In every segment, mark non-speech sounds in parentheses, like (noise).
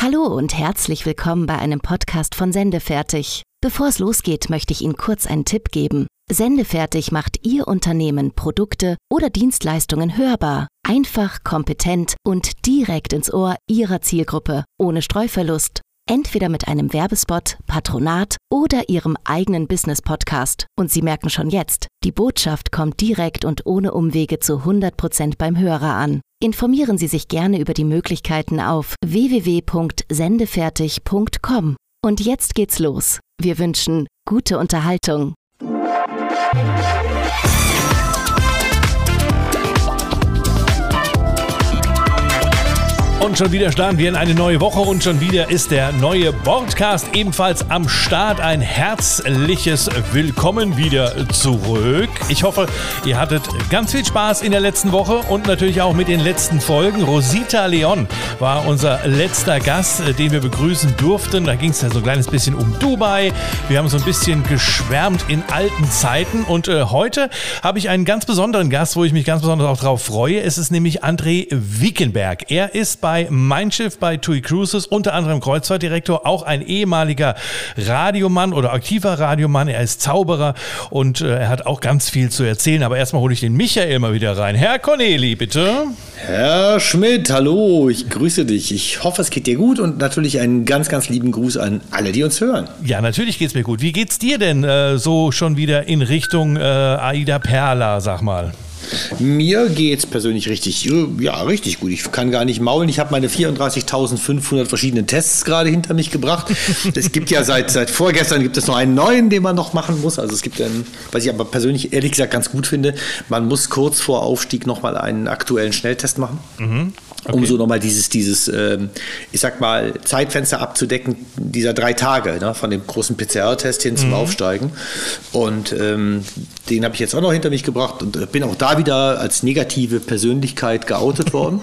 Hallo und herzlich willkommen bei einem Podcast von Sendefertig. Bevor es losgeht, möchte ich Ihnen kurz einen Tipp geben. Sendefertig macht Ihr Unternehmen, Produkte oder Dienstleistungen hörbar. Einfach, kompetent und direkt ins Ohr Ihrer Zielgruppe, ohne Streuverlust. Entweder mit einem Werbespot, Patronat oder Ihrem eigenen Business-Podcast. Und Sie merken schon jetzt, die Botschaft kommt direkt und ohne Umwege zu 100% beim Hörer an. Informieren Sie sich gerne über die Möglichkeiten auf www.sendefertig.com. Und jetzt geht's los. Wir wünschen gute Unterhaltung. Und schon wieder starten wir in eine neue Woche und schon wieder ist der neue Podcast ebenfalls am Start. Ein herzliches Willkommen wieder zurück. Ich hoffe, ihr hattet ganz viel Spaß in der letzten Woche und natürlich auch mit den letzten Folgen. Rosita Leon war unser letzter Gast, den wir begrüßen durften. Da ging es ja so ein kleines bisschen um Dubai. Wir haben so ein bisschen geschwärmt in alten Zeiten und äh, heute habe ich einen ganz besonderen Gast, wo ich mich ganz besonders auch drauf freue. Es ist nämlich André Wiekenberg. Er ist bei bei Mein Schiff bei TUI Cruises, unter anderem Kreuzfahrtdirektor, auch ein ehemaliger Radiomann oder aktiver Radiomann. Er ist Zauberer und äh, er hat auch ganz viel zu erzählen. Aber erstmal hole ich den Michael mal wieder rein. Herr Corneli, bitte. Herr Schmidt, hallo, ich grüße dich. Ich hoffe, es geht dir gut und natürlich einen ganz, ganz lieben Gruß an alle, die uns hören. Ja, natürlich geht es mir gut. Wie geht's dir denn äh, so schon wieder in Richtung äh, Aida Perla, sag mal? Mir geht es persönlich richtig, ja, richtig gut. Ich kann gar nicht maulen. Ich habe meine 34.500 verschiedenen Tests gerade hinter mich gebracht. Es gibt ja seit, seit vorgestern gibt es noch einen neuen, den man noch machen muss. Also es gibt einen, was ich aber persönlich ehrlich gesagt ganz gut finde, man muss kurz vor Aufstieg nochmal einen aktuellen Schnelltest machen. Mhm. Okay. Um so nochmal dieses, dieses ähm, ich sag mal, Zeitfenster abzudecken, dieser drei Tage, ne, von dem großen PCR-Test hin zum mhm. Aufsteigen. Und ähm, den habe ich jetzt auch noch hinter mich gebracht und äh, bin auch da wieder als negative Persönlichkeit geoutet worden.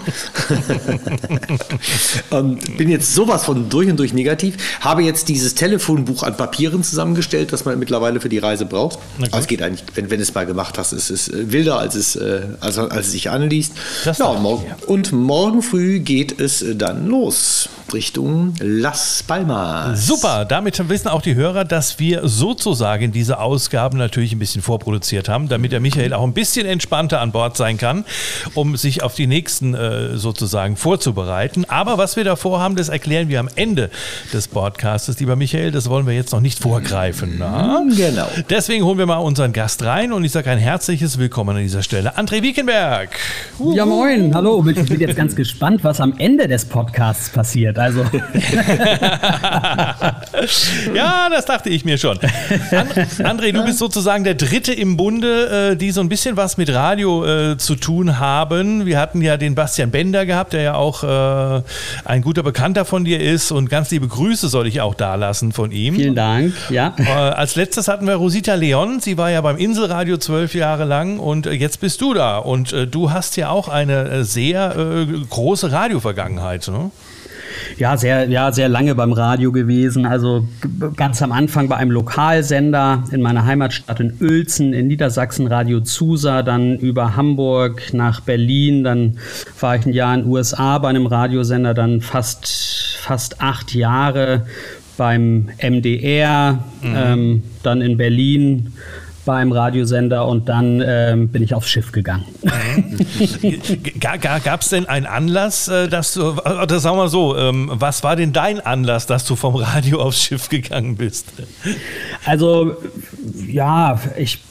und (laughs) (laughs) bin jetzt sowas von durch und durch negativ. Habe jetzt dieses Telefonbuch an Papieren zusammengestellt, das man mittlerweile für die Reise braucht. Okay. Aber es geht eigentlich, wenn, wenn du es mal gemacht hast, es ist äh, wilder, als es, äh, als, als es sich anliest. Das ja, und morgen, ja. und morgen früh geht es dann los. Richtung Las Palmas. Super, damit wissen auch die Hörer, dass wir sozusagen diese Ausgaben natürlich ein bisschen vorproduziert haben, damit der Michael auch ein bisschen entspannter an Bord sein kann, um sich auf die nächsten äh, sozusagen vorzubereiten. Aber was wir davor haben, das erklären wir am Ende des Podcasts, lieber Michael. Das wollen wir jetzt noch nicht vorgreifen. Na? Genau. Deswegen holen wir mal unseren Gast rein und ich sage ein herzliches Willkommen an dieser Stelle. André Wiekenberg. Ja, moin. Hallo. Ich bin jetzt ganz gespannt, was am Ende des Podcasts passiert wird. Also. (laughs) (laughs) ja, das dachte ich mir schon. André, du bist sozusagen der Dritte im Bunde, äh, die so ein bisschen was mit Radio äh, zu tun haben. Wir hatten ja den Bastian Bender gehabt, der ja auch äh, ein guter Bekannter von dir ist und ganz liebe Grüße soll ich auch da lassen von ihm. Vielen Dank, ja. als letztes hatten wir Rosita Leon, sie war ja beim Inselradio zwölf Jahre lang und jetzt bist du da und du hast ja auch eine sehr große Radiovergangenheit. Ne? Ja, sehr, ja, sehr lange beim Radio gewesen. Also ganz am Anfang bei einem Lokalsender in meiner Heimatstadt in Uelzen in Niedersachsen, Radio Zusa, dann über Hamburg nach Berlin, dann war ich ein Jahr in den USA bei einem Radiosender, dann fast, fast acht Jahre beim MDR, mhm. ähm, dann in Berlin beim Radiosender und dann ähm, bin ich aufs Schiff gegangen. Gab es denn einen Anlass, äh, dass du, oder sagen wir so, ähm, was war denn dein Anlass, dass du vom Radio aufs Schiff gegangen bist? Also, ja, ich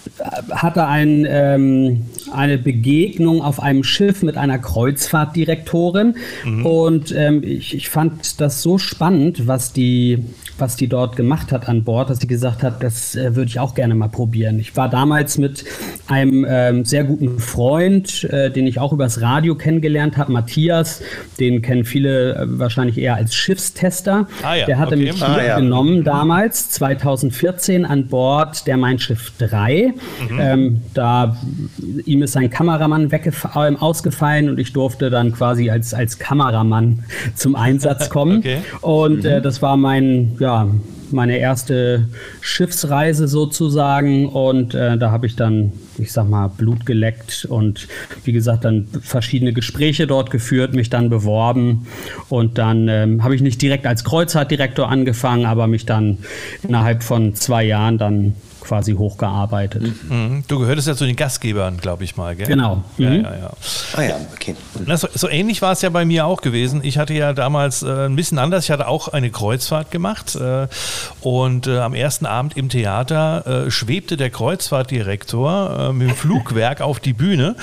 hatte ein, ähm, eine Begegnung auf einem Schiff mit einer Kreuzfahrtdirektorin mhm. und ähm, ich, ich fand das so spannend, was die was die dort gemacht hat an Bord, dass sie gesagt hat, das äh, würde ich auch gerne mal probieren. Ich war damals mit einem ähm, sehr guten Freund, äh, den ich auch übers Radio kennengelernt habe, Matthias, den kennen viele äh, wahrscheinlich eher als Schiffstester. Ah, ja. Der hatte okay. mich ah, ja. genommen damals, 2014, an Bord der Mein Schiff 3. Mhm. Ähm, da ihm ist sein Kameramann äh, ausgefallen und ich durfte dann quasi als, als Kameramann (laughs) zum Einsatz (laughs) kommen. okay. Und äh, mhm. das war mein, ja, meine erste Schiffsreise sozusagen und äh, da habe ich dann, ich sag mal, Blut geleckt und wie gesagt dann verschiedene Gespräche dort geführt, mich dann beworben und dann ähm, habe ich nicht direkt als Kreuzfahrtdirektor angefangen, aber mich dann innerhalb von zwei Jahren dann quasi hochgearbeitet. Mhm. Du gehörtest ja zu den Gastgebern, glaube ich mal, gell? Genau. Mhm. Ja, ja, ja. Ah ja, okay. Na, so, so, ähnlich war es ja bei mir auch gewesen. Ich hatte ja damals äh, ein bisschen anders. Ich hatte auch eine Kreuzfahrt gemacht äh, und äh, am ersten Abend im Theater äh, schwebte der Kreuzfahrtdirektor äh, mit dem Flugwerk auf die Bühne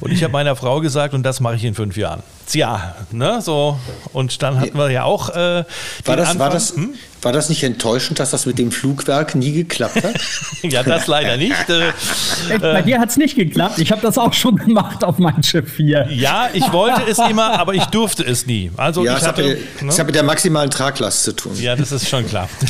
und ich habe meiner Frau gesagt, und das mache ich in fünf Jahren. Tja, ne, so. Und dann hatten wir ja auch. Äh, war, das, war, das, hm? war das nicht enttäuschend, dass das mit dem Flugwerk nie geklappt hat? (laughs) ja, das leider nicht. Äh, Bei dir hat es nicht geklappt. Ich habe das auch schon gemacht auf meinem Schiff hier. Ja, ich wollte es immer, aber ich durfte es nie. Also ja, ich hatte, hat, mit, ne? hat mit der maximalen Traglast zu tun. Ja, das ist schon klar. (laughs)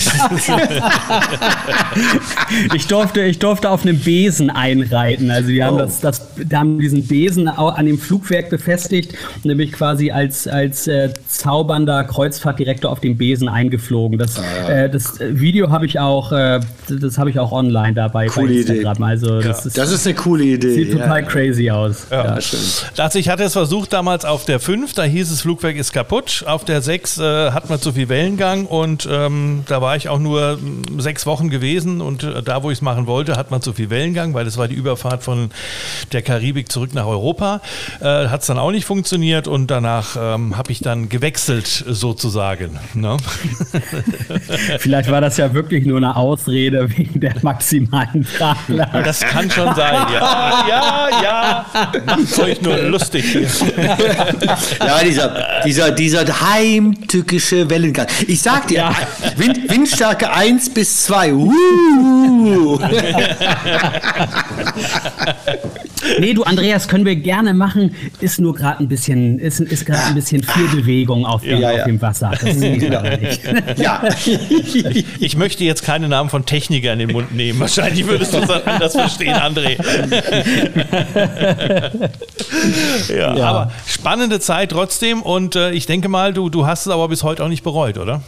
ich, durfte, ich durfte auf einem Besen einreiten. Also die haben, oh. das, das, die haben diesen Besen an dem Flugwerk befestigt, nämlich ich quasi als, als äh, zaubernder Kreuzfahrtdirektor auf dem Besen eingeflogen. Das, ah, ja. äh, das Video habe ich auch, äh, das habe ich auch online dabei coole bei Instagram. Idee. Also das, ja. ist, das ist eine coole Idee. Sieht total crazy aus. Ja. Ja, Also ich hatte es versucht damals auf der 5, da hieß es, Flugwerk ist kaputt. Auf der 6 äh, hat man zu viel Wellengang und ähm, da war ich auch nur mm, sechs Wochen gewesen und äh, da, wo ich es machen wollte, hat man zu viel Wellengang, weil das war die Überfahrt von der Karibik zurück nach Europa. Äh, hat es dann auch nicht funktioniert und und danach ähm, habe ich dann gewechselt sozusagen. Ne? (laughs) Vielleicht war das ja wirklich nur eine Ausrede wegen der maximalen Tragler. Das kann schon sein, ja. Ja, ja. Macht euch nur lustig hier. Ja, dieser, dieser, dieser heimtückische Wellengang. Ich sag dir, ja. Wind, Windstärke 1 bis 2. Uh. (laughs) Nee, du Andreas, können wir gerne machen. Ist nur gerade ein bisschen ist, ist gerade ein bisschen viel Bewegung auf dem, ja, ja. Auf dem Wasser. Genau. (laughs) ja. Ich möchte jetzt keine Namen von Technikern in den Mund nehmen. Wahrscheinlich würdest du es anders verstehen, André. (laughs) ja, ja, aber spannende Zeit trotzdem und äh, ich denke mal, du, du hast es aber bis heute auch nicht bereut, oder?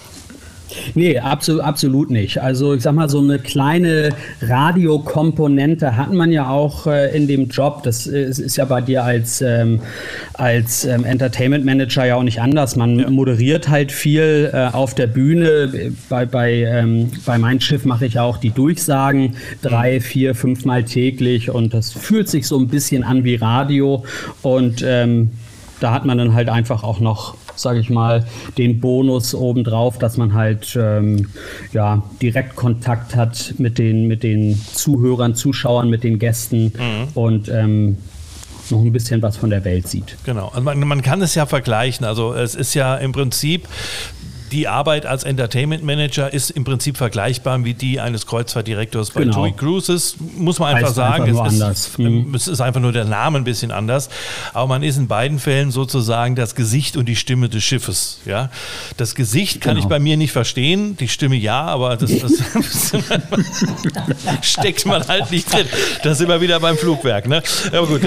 Nee, absolut, absolut nicht. Also ich sag mal, so eine kleine Radiokomponente hat man ja auch äh, in dem Job. Das ist, ist, ja bei dir als, ähm, als ähm, Entertainment Manager ja auch nicht anders. Man ja. moderiert halt viel äh, auf der Bühne. Bei, bei, ähm, bei meinem Schiff mache ich auch die Durchsagen drei, mhm. vier, fünfmal täglich und das fühlt sich so ein bisschen an wie Radio. Und ähm, da hat man dann halt einfach auch noch sage ich mal, den Bonus obendrauf, dass man halt ähm, ja, direkt Kontakt hat mit den, mit den Zuhörern, Zuschauern, mit den Gästen mhm. und ähm, noch ein bisschen was von der Welt sieht. Genau, also man, man, kann es ja vergleichen. Also es ist ja im Prinzip die Arbeit als Entertainment Manager ist im Prinzip vergleichbar wie die eines Kreuzfahrtdirektors bei genau. TUI Cruises, muss man einfach heißt sagen. Einfach es, ist, mhm. es ist einfach nur der Name ein bisschen anders. Aber man ist in beiden Fällen sozusagen das Gesicht und die Stimme des Schiffes. Ja? Das Gesicht kann genau. ich bei mir nicht verstehen, die Stimme ja, aber das, das (laughs) steckt man halt nicht drin. Das ist immer wieder beim Flugwerk. Ne? Aber gut.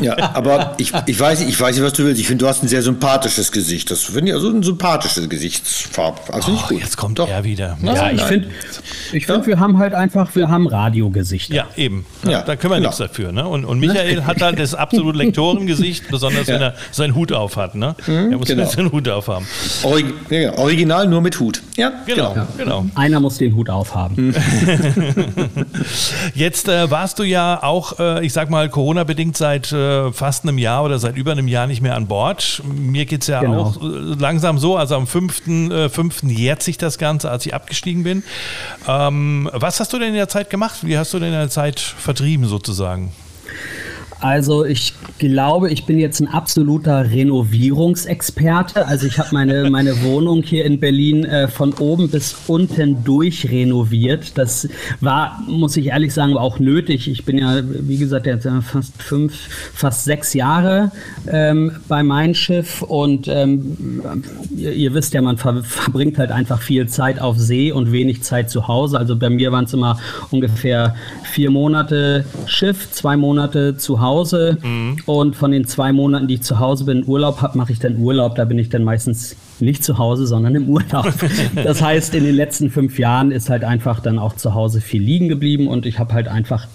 ja, aber ich, ich, weiß, ich weiß nicht, was du willst. Ich finde, du hast ein sehr sympathisches Gesicht. Das finde ich also sympathische Gesichtsfarbe. Also nicht gut. Jetzt kommt Doch. er wieder. Ja, ja ich finde, ich find, wir haben halt einfach, wir haben Radiogesichter. Ja, eben. Ja, da können wir genau. nichts dafür. Ne? Und, und Michael hat halt das absolute (laughs) Lektorengesicht, besonders wenn er seinen Hut auf hat. Ne? Mhm, er muss genau. seinen Hut aufhaben. Orig ja, original nur mit Hut. Ja, genau. genau. genau. Einer muss den Hut aufhaben. Mhm. (laughs) Jetzt äh, warst du ja auch, äh, ich sag mal, Corona-bedingt seit äh, fast einem Jahr oder seit über einem Jahr nicht mehr an Bord. Mir geht es ja genau. auch äh, langsam langsam so, also am 5.5. Äh, 5. jährt sich das Ganze, als ich abgestiegen bin. Ähm, was hast du denn in der Zeit gemacht? Wie hast du denn in der Zeit vertrieben sozusagen? Also ich glaube, ich bin jetzt ein absoluter Renovierungsexperte. Also ich habe meine, meine Wohnung hier in Berlin äh, von oben bis unten durch renoviert. Das war, muss ich ehrlich sagen, auch nötig. Ich bin ja, wie gesagt, jetzt fast fünf, fast sechs Jahre ähm, bei Mein Schiff und ähm, ihr, ihr, wisst ja, man ver verbringt halt einfach viel Zeit auf See und wenig Zeit zu Hause. Also bei mir waren es immer ungefähr vier Monate Schiff, zwei Monate zu Hause mhm. und von den zwei Monaten, die ich zu Hause bin, Urlaub habe, mache ich dann Urlaub. Da bin ich dann meistens nicht zu Hause, sondern im Urlaub. (laughs) Das heißt, in den letzten fünf Jahren ist halt einfach dann auch zu Hause viel liegen geblieben und ich habe halt einfach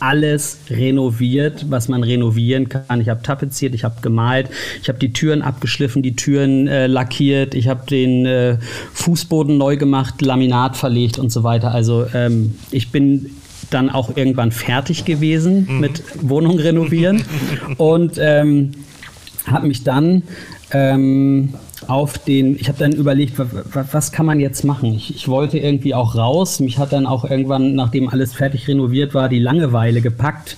alles renoviert, was man renovieren kann. Ich habe tapeziert, ich habe gemalt, ich habe die Türen abgeschliffen, die Türen äh, lackiert, ich habe den äh, Fußboden neu gemacht, Laminat verlegt und so weiter. Also ähm, ich bin dann auch irgendwann fertig gewesen mhm. mit Wohnung renovieren (laughs) und ähm, habe mich dann ähm, auf den, ich habe dann überlegt, was kann man jetzt machen? Ich, ich, wollte irgendwie auch raus. Mich hat dann auch irgendwann, nachdem alles fertig renoviert war, die Langeweile gepackt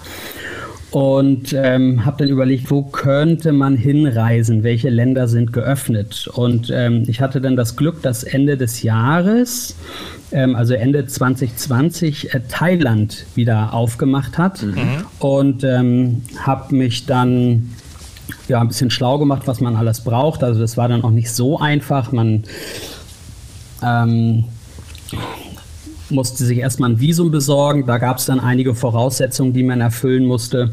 und ähm, habe dann überlegt, wo könnte man hinreisen? Welche Länder sind geöffnet? Und ähm, ich hatte dann das Glück, dass Ende des Jahres, ähm, also Ende 2020, äh, Thailand wieder aufgemacht hat mhm. und ähm, habe mich dann ja, ein bisschen schlau gemacht, was man alles braucht. Also das war dann auch nicht so einfach. Man ähm, musste sich erstmal ein Visum besorgen. Da gab es dann einige Voraussetzungen, die man erfüllen musste.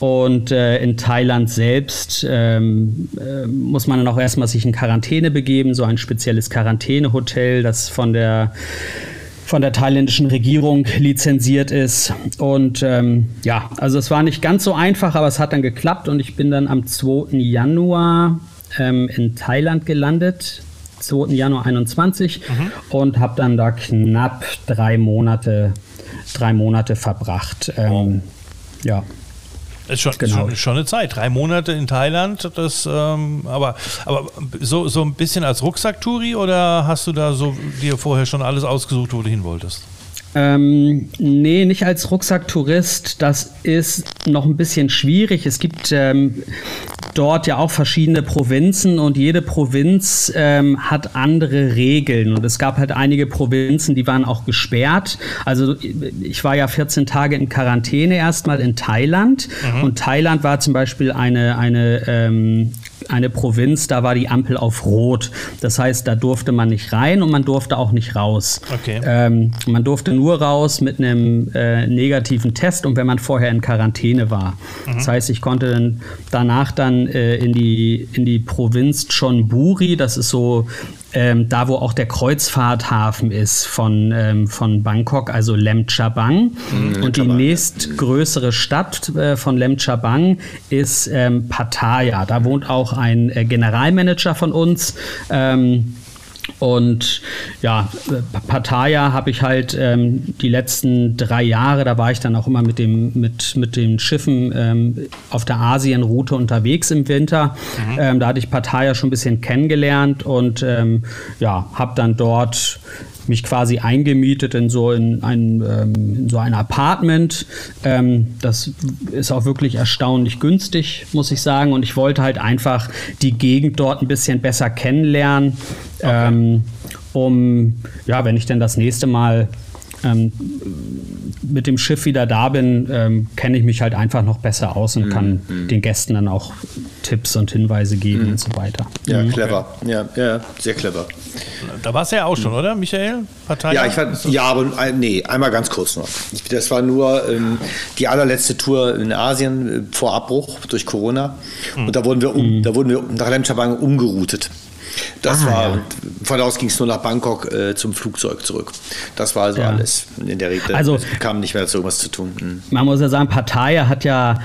Und äh, in Thailand selbst ähm, äh, muss man dann auch erstmal sich in Quarantäne begeben, so ein spezielles Quarantänehotel, das von der von der thailändischen Regierung lizenziert ist. Und ähm, ja, also es war nicht ganz so einfach, aber es hat dann geklappt und ich bin dann am 2. Januar ähm, in Thailand gelandet. 2. Januar 21 mhm. und habe dann da knapp drei Monate, drei Monate verbracht. Ähm, wow. Ja. Ist schon, genau. schon, schon, eine Zeit. Drei Monate in Thailand, das, ähm, aber, aber so, so ein bisschen als Rucksacktouri oder hast du da so dir vorher schon alles ausgesucht, wo du hin wolltest? Ähm, nee, nicht als Rucksacktourist. Das ist noch ein bisschen schwierig. Es gibt ähm, dort ja auch verschiedene Provinzen und jede Provinz ähm, hat andere Regeln. Und es gab halt einige Provinzen, die waren auch gesperrt. Also ich war ja 14 Tage in Quarantäne erstmal in Thailand. Mhm. Und Thailand war zum Beispiel eine, eine ähm, eine Provinz, da war die Ampel auf Rot. Das heißt, da durfte man nicht rein und man durfte auch nicht raus. Okay. Ähm, man durfte nur raus mit einem äh, negativen Test und wenn man vorher in Quarantäne war. Mhm. Das heißt, ich konnte dann danach dann äh, in, die, in die Provinz Chonburi, das ist so ähm, da wo auch der Kreuzfahrthafen ist von, ähm, von Bangkok, also Lem Chabang. Mhm, und die nächstgrößere Stadt äh, von Lem Chabang ist ähm, Pattaya. Da wohnt auch ein äh, Generalmanager von uns. Ähm, und ja, Pattaya habe ich halt ähm, die letzten drei Jahre, da war ich dann auch immer mit, dem, mit, mit den Schiffen ähm, auf der Asienroute unterwegs im Winter. Mhm. Ähm, da hatte ich Pattaya schon ein bisschen kennengelernt und ähm, ja, habe dann dort mich quasi eingemietet in so, in ein, ähm, in so ein Apartment. Ähm, das ist auch wirklich erstaunlich günstig, muss ich sagen. Und ich wollte halt einfach die Gegend dort ein bisschen besser kennenlernen, okay. ähm, um, ja, wenn ich denn das nächste Mal ähm, mit dem Schiff wieder da bin, ähm, kenne ich mich halt einfach noch besser aus und mhm. kann mhm. den Gästen dann auch Tipps und Hinweise geben mhm. und so weiter. Ja, mhm. clever. Ja, ja, sehr clever. Da warst du ja auch schon, oder, Michael? Partei? Ja, ich war, ja, aber äh, nee, einmal ganz kurz noch. Das war nur ähm, die allerletzte Tour in Asien äh, vor Abbruch durch Corona. Mhm. Und da wurden wir, um, mhm. da wurden wir nach Lemchabang umgeroutet. Das ah, war, ja. von da aus ging es nur nach Bangkok äh, zum Flugzeug zurück. Das war also ja. alles in der Regel. Also es kam nicht mehr dazu, irgendwas zu tun. Mhm. Man muss ja sagen, Partei hat ja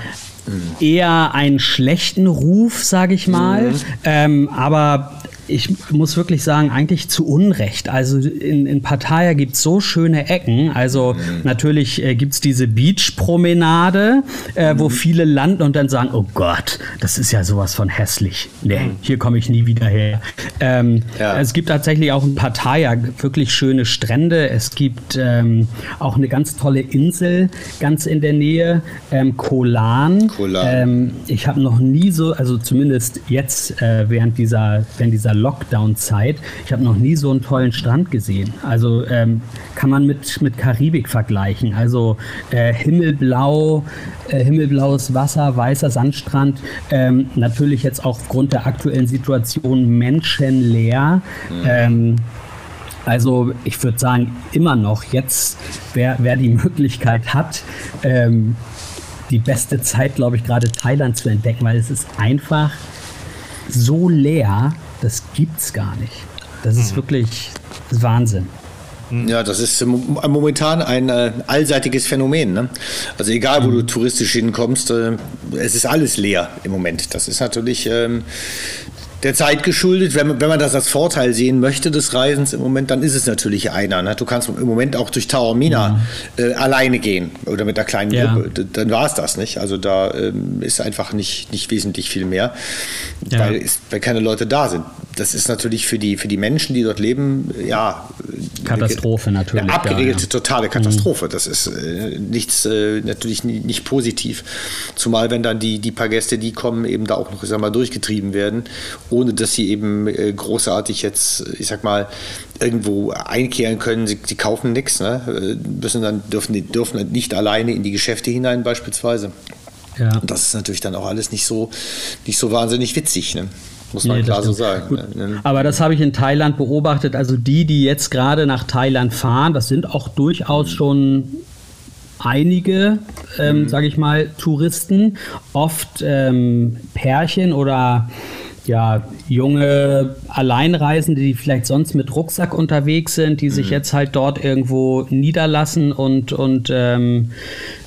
eher einen schlechten Ruf, sage ich mal. Mhm. Ähm, aber ich muss wirklich sagen, eigentlich zu Unrecht. Also in, in Pattaya gibt es so schöne Ecken. Also mhm. natürlich äh, gibt es diese Beachpromenade, äh, mhm. wo viele landen und dann sagen, oh Gott, das ist ja sowas von hässlich. Nee, mhm. hier komme ich nie wieder her. Ähm, ja. Es gibt tatsächlich auch in Pattaya wirklich schöne Strände. Es gibt ähm, auch eine ganz tolle Insel ganz in der Nähe, ähm, Kolan. Kolan. Ähm, ich habe noch nie so, also zumindest jetzt äh, während dieser, während dieser Lockdown-Zeit, ich habe noch nie so einen tollen Strand gesehen. Also ähm, kann man mit, mit Karibik vergleichen. Also äh, himmelblau, äh, himmelblaues Wasser, weißer Sandstrand. Ähm, natürlich jetzt auch aufgrund der aktuellen Situation menschenleer. Mhm. Ähm, also ich würde sagen, immer noch jetzt, wer, wer die Möglichkeit hat, ähm, die beste Zeit, glaube ich, gerade Thailand zu entdecken, weil es ist einfach so leer, das gibt es gar nicht. Das ist mhm. wirklich Wahnsinn. Ja, das ist momentan ein äh, allseitiges Phänomen. Ne? Also egal, wo du mhm. touristisch hinkommst, äh, es ist alles leer im Moment. Das ist natürlich ähm, der Zeit geschuldet. Wenn man, wenn man das als Vorteil sehen möchte des Reisens im Moment, dann ist es natürlich einer. Ne? Du kannst im Moment auch durch Taormina mhm. äh, alleine gehen oder mit einer kleinen ja. Gruppe. Dann war es das nicht. Also da ähm, ist einfach nicht, nicht wesentlich viel mehr, ja. weil, ist, weil keine Leute da sind. Das ist natürlich für die, für die Menschen, die dort leben, ja. Katastrophe natürlich. Eine abgeregelte, ja, totale Katastrophe. Mhm. Das ist äh, nichts, äh, natürlich nicht, positiv. Zumal, wenn dann die, die paar Gäste, die kommen, eben da auch noch, ich sag mal, durchgetrieben werden ohne dass sie eben äh, großartig jetzt, ich sag mal, irgendwo einkehren können. Sie, sie kaufen nichts, ne? Äh, müssen dann dürfen, dürfen nicht alleine in die Geschäfte hinein beispielsweise. Ja. Und das ist natürlich dann auch alles nicht so, nicht so wahnsinnig witzig. Ne? Muss man nee, klar so sagen. Ne? Aber das habe ich in Thailand beobachtet. Also die, die jetzt gerade nach Thailand fahren, das sind auch durchaus schon einige, ähm, mhm. sage ich mal, Touristen, oft ähm, Pärchen oder ja, junge Alleinreisende, die vielleicht sonst mit Rucksack unterwegs sind, die sich mhm. jetzt halt dort irgendwo niederlassen und, und ähm,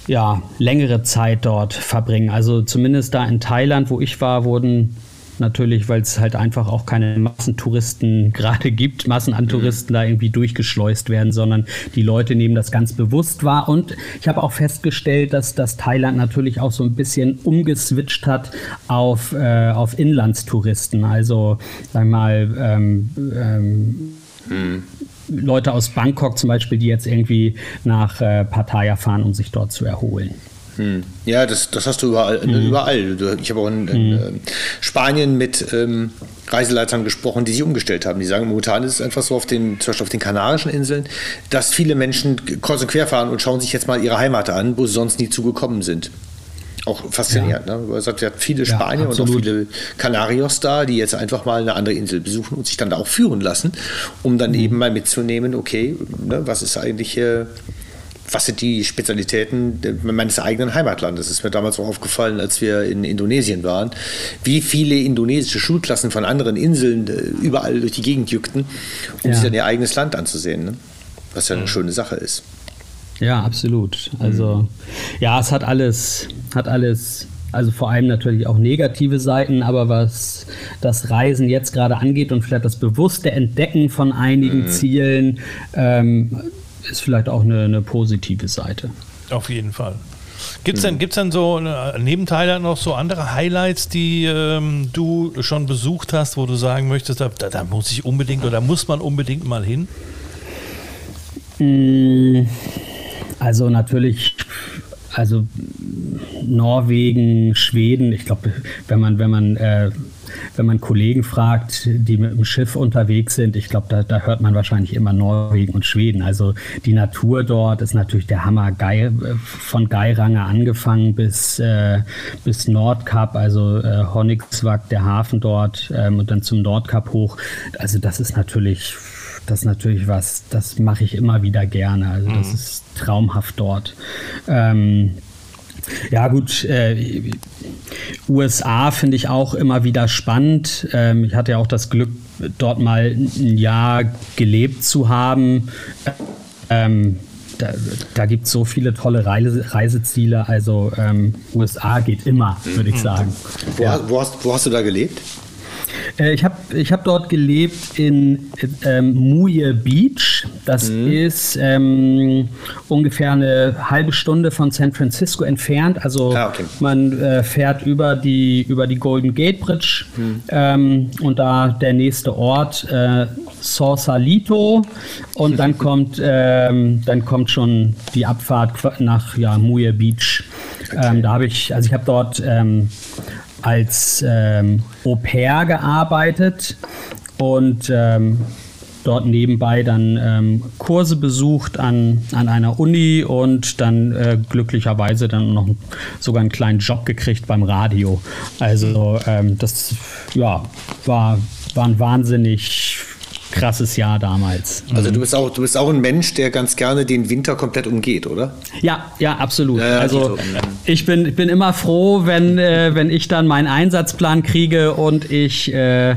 ja, längere Zeit dort verbringen. Also zumindest da in Thailand, wo ich war, wurden natürlich, weil es halt einfach auch keine Massentouristen (laughs) gerade gibt, Massen an mhm. Touristen da irgendwie durchgeschleust werden, sondern die Leute nehmen das ganz bewusst wahr. Und ich habe auch festgestellt, dass das Thailand natürlich auch so ein bisschen umgeswitcht hat auf, äh, auf Inlandstouristen. Also, sag mal, ähm, ähm, hm. Leute aus Bangkok zum Beispiel, die jetzt irgendwie nach äh, Pattaya fahren, um sich dort zu erholen. Hm. Ja, das, das hast du überall. Mhm. überall. Ich habe auch in, in mhm. Spanien mit ähm, Reiseleitern gesprochen, die sich umgestellt haben. Die sagen, momentan ist es einfach so auf den, zum Beispiel auf den Kanarischen Inseln, dass viele Menschen kreuz und quer fahren und schauen sich jetzt mal ihre Heimat an, wo sie sonst nie zugekommen sind. Auch faszinierend. Ja. Ne? Man sagt, hat viele Spanier ja, und auch viele Kanarios da, die jetzt einfach mal eine andere Insel besuchen und sich dann da auch führen lassen, um dann mhm. eben mal mitzunehmen, okay, ne, was ist eigentlich. Äh, was sind die Spezialitäten meines eigenen Heimatlandes? Das ist mir damals auch aufgefallen, als wir in Indonesien waren, wie viele indonesische Schulklassen von anderen Inseln äh, überall durch die Gegend jückten, um ja. sich dann ihr eigenes Land anzusehen. Ne? Was ja eine mhm. schöne Sache ist. Ja, absolut. Also, mhm. ja, es hat alles, hat alles also vor allem natürlich auch negative Seiten, aber was das Reisen jetzt gerade angeht und vielleicht das bewusste Entdecken von einigen mhm. Zielen, ähm, ist vielleicht auch eine, eine positive Seite. Auf jeden Fall. Gibt es denn, gibt's denn so neben Thailand noch so andere Highlights, die ähm, du schon besucht hast, wo du sagen möchtest, da, da, muss ich unbedingt oder muss man unbedingt mal hin? Mm, also natürlich also Norwegen, Schweden, ich glaube, wenn man, wenn man, äh, wenn man Kollegen fragt, die mit dem Schiff unterwegs sind, ich glaube, da, da, hört man wahrscheinlich immer Norwegen und Schweden. Also die Natur dort ist natürlich der Hammer Geil, von Geiranger angefangen bis, äh, bis Nordkap, also äh, Honigswag, der Hafen dort ähm, und dann zum Nordkap hoch. Also das ist natürlich das ist natürlich was, das mache ich immer wieder gerne. Also das mhm. ist traumhaft dort. Ähm, ja gut, äh, USA finde ich auch immer wieder spannend. Ähm, ich hatte ja auch das Glück, dort mal ein Jahr gelebt zu haben. Ähm, da, da gibt es so viele tolle Reise, Reiseziele. Also ähm, USA geht immer, würde ich mhm. sagen. Wo, wo, hast, wo hast du da gelebt? Äh, ich habe ich hab dort gelebt in ähm, Muye Beach. Das mhm. ist ähm, ungefähr eine halbe Stunde von San Francisco entfernt. Also ah, okay. man äh, fährt über die, über die Golden Gate Bridge mhm. ähm, und da der nächste Ort äh, Sausalito und dann (laughs) kommt, ähm, dann kommt schon die Abfahrt nach ja, Muye Beach. Okay. Ähm, da habe ich, also ich habe dort ähm, als ähm, Au pair gearbeitet und ähm, dort nebenbei dann ähm, Kurse besucht an, an einer Uni und dann äh, glücklicherweise dann noch sogar einen kleinen Job gekriegt beim Radio. Also ähm, das ja, war, war ein wahnsinnig krasses Jahr damals. Also du bist auch, du bist auch ein Mensch, der ganz gerne den Winter komplett umgeht, oder? Ja, ja, absolut. Ja, also ich bin, ich bin immer froh, wenn, äh, wenn ich dann meinen Einsatzplan kriege und ich äh,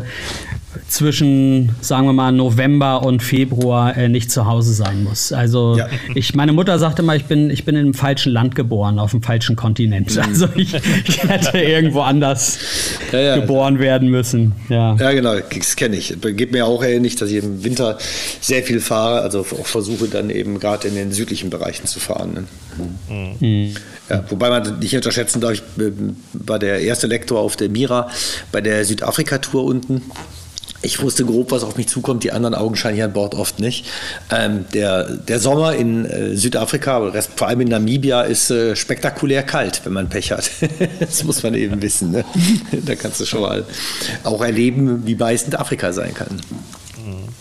zwischen, sagen wir mal, November und Februar äh, nicht zu Hause sein muss. Also ja. ich, meine Mutter sagte mal, ich bin, ich bin im falschen Land geboren, auf dem falschen Kontinent. Mhm. Also ich, ich hätte irgendwo anders ja, ja. geboren werden müssen. Ja, ja genau, das kenne ich. Geht mir auch ähnlich, dass ich im Winter sehr viel fahre, also auch versuche dann eben gerade in den südlichen Bereichen zu fahren. Ne? Mhm. Ja, wobei man nicht unterschätzen darf, ich äh, war der erste Lektor auf der Mira bei der Südafrika-Tour unten. Ich wusste grob, was auf mich zukommt, die anderen augenscheinlich an Bord oft nicht. Ähm, der, der Sommer in äh, Südafrika, vor allem in Namibia, ist äh, spektakulär kalt, wenn man Pech hat. (laughs) das muss man eben wissen. Ne? (laughs) da kannst du schon mal auch erleben, wie beißend Afrika sein kann.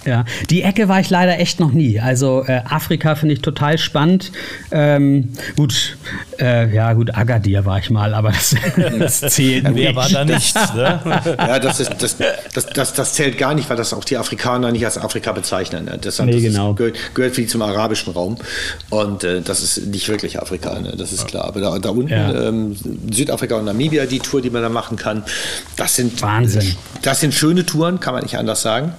Ja, die Ecke war ich leider echt noch nie. Also äh, Afrika finde ich total spannend. Ähm, gut, äh, ja gut, Agadir war ich mal, aber das, (laughs) das zählt nicht. Wer war da nicht? Ne? (laughs) ja, das, ist, das, das, das, das, zählt gar nicht, weil das auch die Afrikaner nicht als Afrika bezeichnen. Ne? Das, nee, genau. Ist, gehört, gehört für die zum arabischen Raum und äh, das ist nicht wirklich Afrika, ne? das ist klar. Aber da, da unten, ja. ähm, Südafrika und Namibia, die Tour, die man da machen kann, das sind, Wahnsinn. das sind schöne Touren, kann man nicht anders sagen.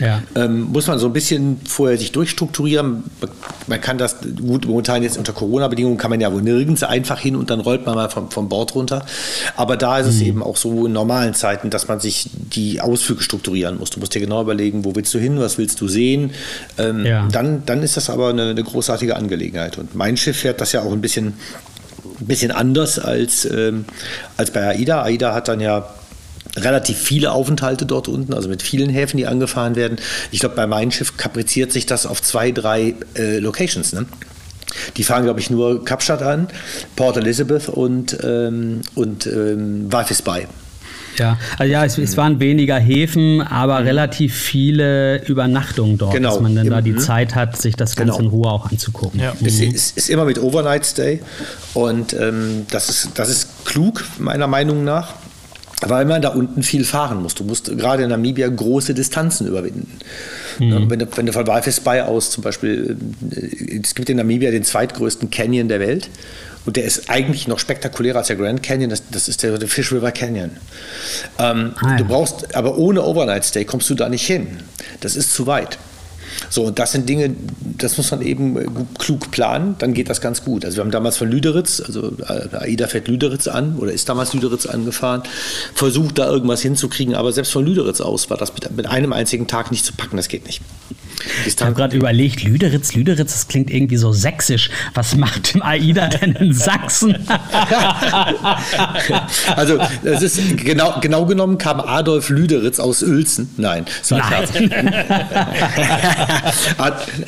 Ja. Ähm, muss man so ein bisschen vorher sich durchstrukturieren. Man kann das gut momentan jetzt unter Corona-Bedingungen kann man ja wohl nirgends einfach hin und dann rollt man mal vom, vom Bord runter. Aber da ist es mhm. eben auch so in normalen Zeiten, dass man sich die Ausflüge strukturieren muss. Du musst dir genau überlegen, wo willst du hin, was willst du sehen. Ähm, ja. dann, dann ist das aber eine, eine großartige Angelegenheit. Und mein Schiff fährt das ja auch ein bisschen, ein bisschen anders als, ähm, als bei AIDA. AIDA hat dann ja relativ viele Aufenthalte dort unten, also mit vielen Häfen, die angefahren werden. Ich glaube, bei meinem Schiff kapriziert sich das auf zwei, drei äh, Locations. Ne? Die fahren, glaube ich, nur Kapstadt an, Port Elizabeth und, ähm, und ähm, Walvis Bay. Ja, also ja, es, es, waren weniger Häfen, aber mhm. relativ viele Übernachtungen dort, genau. dass man dann da die mhm. Zeit hat, sich das Ganze genau. in Ruhe auch anzugucken. Ja. Mhm. Es, es, ist immer mit Overnight Stay und ähm, das, ist, das ist klug, meiner Meinung nach weil man da unten viel fahren muss. Du musst gerade in Namibia große Distanzen überwinden. Mhm. Wenn, du, wenn du von Walvis Bay aus zum Beispiel, äh, es gibt in Namibia den zweitgrößten Canyon der Welt und der ist eigentlich noch spektakulärer als der Grand Canyon, das, das ist der, der, Fish River Canyon. Ähm, ah, ja. Du brauchst, aber ohne Overnight Stay kommst du da nicht hin. Das ist zu weit. So, das sind Dinge, das muss man eben äh, klug planen, dann geht das ganz gut. Also wir haben damals von Lüderitz, also äh, AIDA fährt Lüderitz an oder ist damals Lüderitz angefahren, versucht da irgendwas hinzukriegen, aber selbst von Lüderitz aus war das mit, mit einem einzigen Tag nicht zu packen, das geht nicht. Ich habe gerade überlegt, Lüderitz, Lüderitz, das klingt irgendwie so sächsisch. Was macht AIDA denn in Sachsen? (laughs) also, das ist genau, genau genommen kam Adolf Lüderitz aus Uelzen. Nein, das war Nein.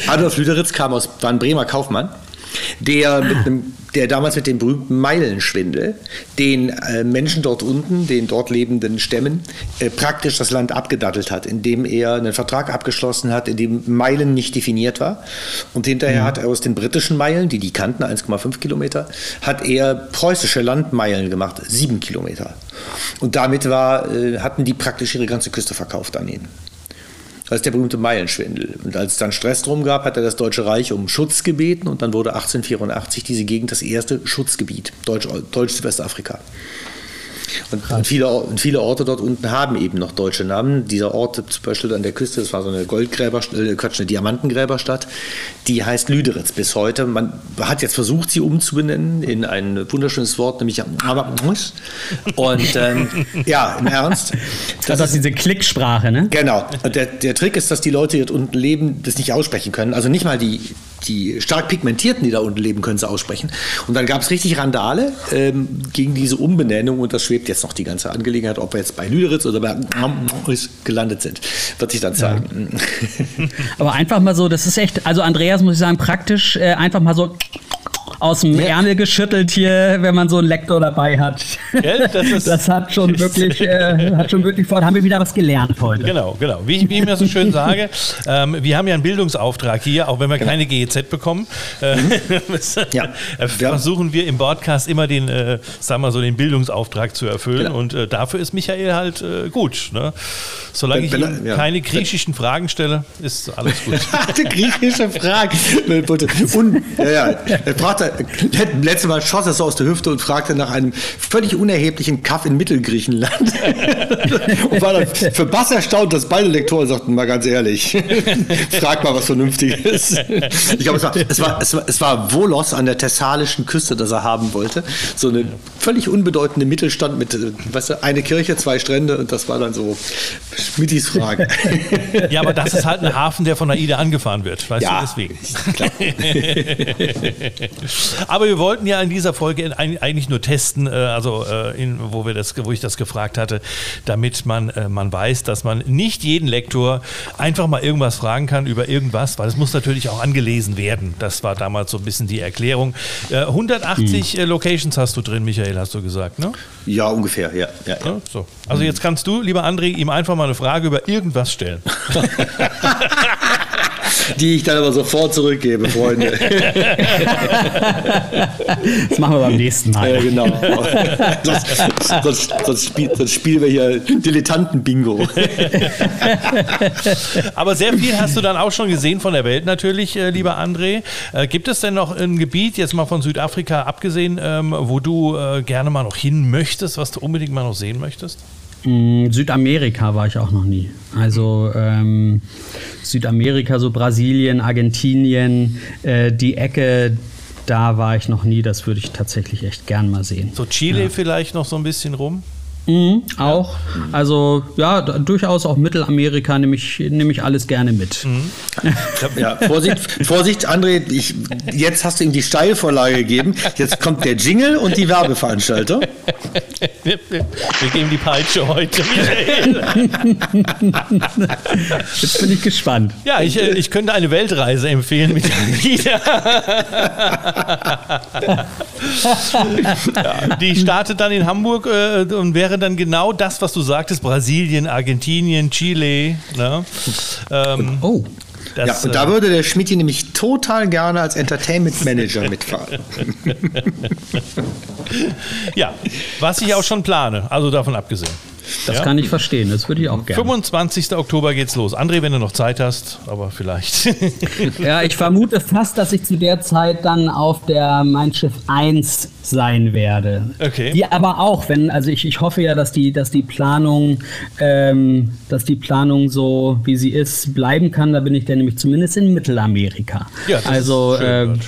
Adolf Lüderitz (laughs) kam aus, war ein Bremer Kaufmann der, mit einem, der damals mit dem berühmten Meilenschwindel den äh, Menschen dort unten, den dort lebenden Stämmen, äh, praktisch das Land abgedattelt hat, indem er einen Vertrag abgeschlossen hat, in dem Meilen nicht definiert war. Und hinterher mhm. hat er aus den britischen Meilen, die die kannten, 1,5 Kilometer, hat er preußische Landmeilen gemacht, 7 Kilometer. Und damit war, äh, hatten die praktisch ihre ganze Küste verkauft an ihn. Das ist der berühmte Meilenschwindel. Und als es dann Stress drum gab, hat er das Deutsche Reich um Schutz gebeten und dann wurde 1884 diese Gegend das erste Schutzgebiet, Deutsch, Deutsch-Westafrika. Und, und, viele, und viele Orte dort unten haben eben noch deutsche Namen. Dieser Ort zum Beispiel an der Küste, das war so eine Goldgräber, äh, Quatsch, eine Diamantengräberstadt, die heißt Lüderitz bis heute. Man hat jetzt versucht, sie umzubenennen in ein wunderschönes Wort, nämlich und ähm, (laughs) ja, im Ernst. Das, das ist diese Klicksprache, ne? Genau. Der, der Trick ist, dass die Leute, die dort unten leben, das nicht aussprechen können. Also nicht mal die, die stark pigmentierten, die da unten leben, können sie aussprechen. Und dann gab es richtig Randale ähm, gegen diese Umbenennung und das schwebt jetzt noch die ganze Angelegenheit, ob wir jetzt bei Lüderitz oder bei gelandet sind. Wird sich dann zeigen. Ja. Aber einfach mal so, das ist echt, also Andreas muss ich sagen, praktisch äh, einfach mal so aus dem ja. Ärmel geschüttelt hier, wenn man so einen Lektor dabei hat. Ja, das, (laughs) das, hat schon wirklich, äh, hat schon wirklich vor, haben wir wieder was gelernt heute. Genau, genau. Wie ich, wie ich mir so schön sage, ähm, wir haben ja einen Bildungsauftrag hier, auch wenn wir genau. keine GEZ bekommen. Äh, mhm. (laughs) ja. versuchen wir im Podcast immer den, äh, sagen wir so, den Bildungsauftrag zu erfüllen. Genau. Und äh, dafür ist Michael halt äh, gut. Ne? Solange wenn, wenn, ich ihm ja. keine griechischen Fragen stelle, ist alles gut. (laughs) griechische Fragen. Und, ja, ja. Er braucht letztes Mal schoss er so aus der Hüfte und fragte nach einem völlig unerheblichen Kaff in Mittelgriechenland. (laughs) und war dann für Bass erstaunt, dass beide Lektoren sagten, mal ganz ehrlich, (laughs) frag mal was Vernünftiges. Ich glaube, es war, es, war, es, war, es war Volos an der thessalischen Küste, das er haben wollte. So eine völlig unbedeutende Mittelstand mit, weißt du, eine Kirche, zwei Strände und das war dann so Schmittis Frage. (laughs) Ja, aber das ist halt ein Hafen, der von AIDA angefahren wird, weißt ja, du, deswegen. Klar. Aber wir wollten ja in dieser Folge eigentlich nur testen, äh, also äh, in, wo, wir das, wo ich das gefragt hatte, damit man, äh, man weiß, dass man nicht jeden Lektor einfach mal irgendwas fragen kann über irgendwas, weil es muss natürlich auch angelesen werden. Das war damals so ein bisschen die Erklärung. 180 hm. Locations hast du drin, Michael, hast du gesagt, ne? Ja, ungefähr, ja. ja, ja. So. Also jetzt kannst du, lieber André, ihm einfach mal eine Frage über irgendwas stellen. (laughs) (laughs) die ich dann aber sofort zurückgebe, Freunde. (laughs) Das machen wir beim nächsten Mal. Ja, genau. Sonst, sonst, sonst, spiel, sonst spielen wir hier Dilettanten-Bingo. (laughs) Aber sehr viel hast du dann auch schon gesehen von der Welt natürlich, äh, lieber André. Äh, gibt es denn noch ein Gebiet, jetzt mal von Südafrika abgesehen, ähm, wo du äh, gerne mal noch hin möchtest, was du unbedingt mal noch sehen möchtest? Südamerika war ich auch noch nie. Also ähm, Südamerika, so Brasilien, Argentinien, äh, die Ecke, da war ich noch nie. Das würde ich tatsächlich echt gern mal sehen. So Chile ja. vielleicht noch so ein bisschen rum? Mhm, auch. Ja. Also ja, durchaus auch Mittelamerika nehme ich, nehm ich alles gerne mit. Mhm. Ja, (laughs) Vorsicht, Vorsicht, André, ich, jetzt hast du ihm die Steilvorlage gegeben. Jetzt kommt der Jingle und die Werbeveranstaltung. (laughs) Wir, geben die Peitsche heute, (laughs) Jetzt bin ich gespannt. Ja, ich, äh, ich könnte eine Weltreise empfehlen mit ja, Die startet dann in Hamburg äh, und wäre wäre dann genau das, was du sagtest: Brasilien, Argentinien, Chile. Ne? Ähm, oh. Das, ja, und da äh, würde der Schmidt nämlich total gerne als Entertainment Manager (laughs) mitfahren. ja, was ich auch schon plane, also davon abgesehen. Das ja? kann ich verstehen, das würde ich auch gerne. 25. Oktober geht's los. André, wenn du noch Zeit hast, aber vielleicht. (laughs) ja, ich vermute fast, dass ich zu der Zeit dann auf der Mein Schiff 1 sein werde. Okay. Die aber auch, wenn, also ich, ich hoffe ja, dass die, dass die Planung, ähm, dass die Planung so wie sie ist, bleiben kann. Da bin ich dann nämlich zumindest in Mittelamerika. Ja, das also ist schön, äh,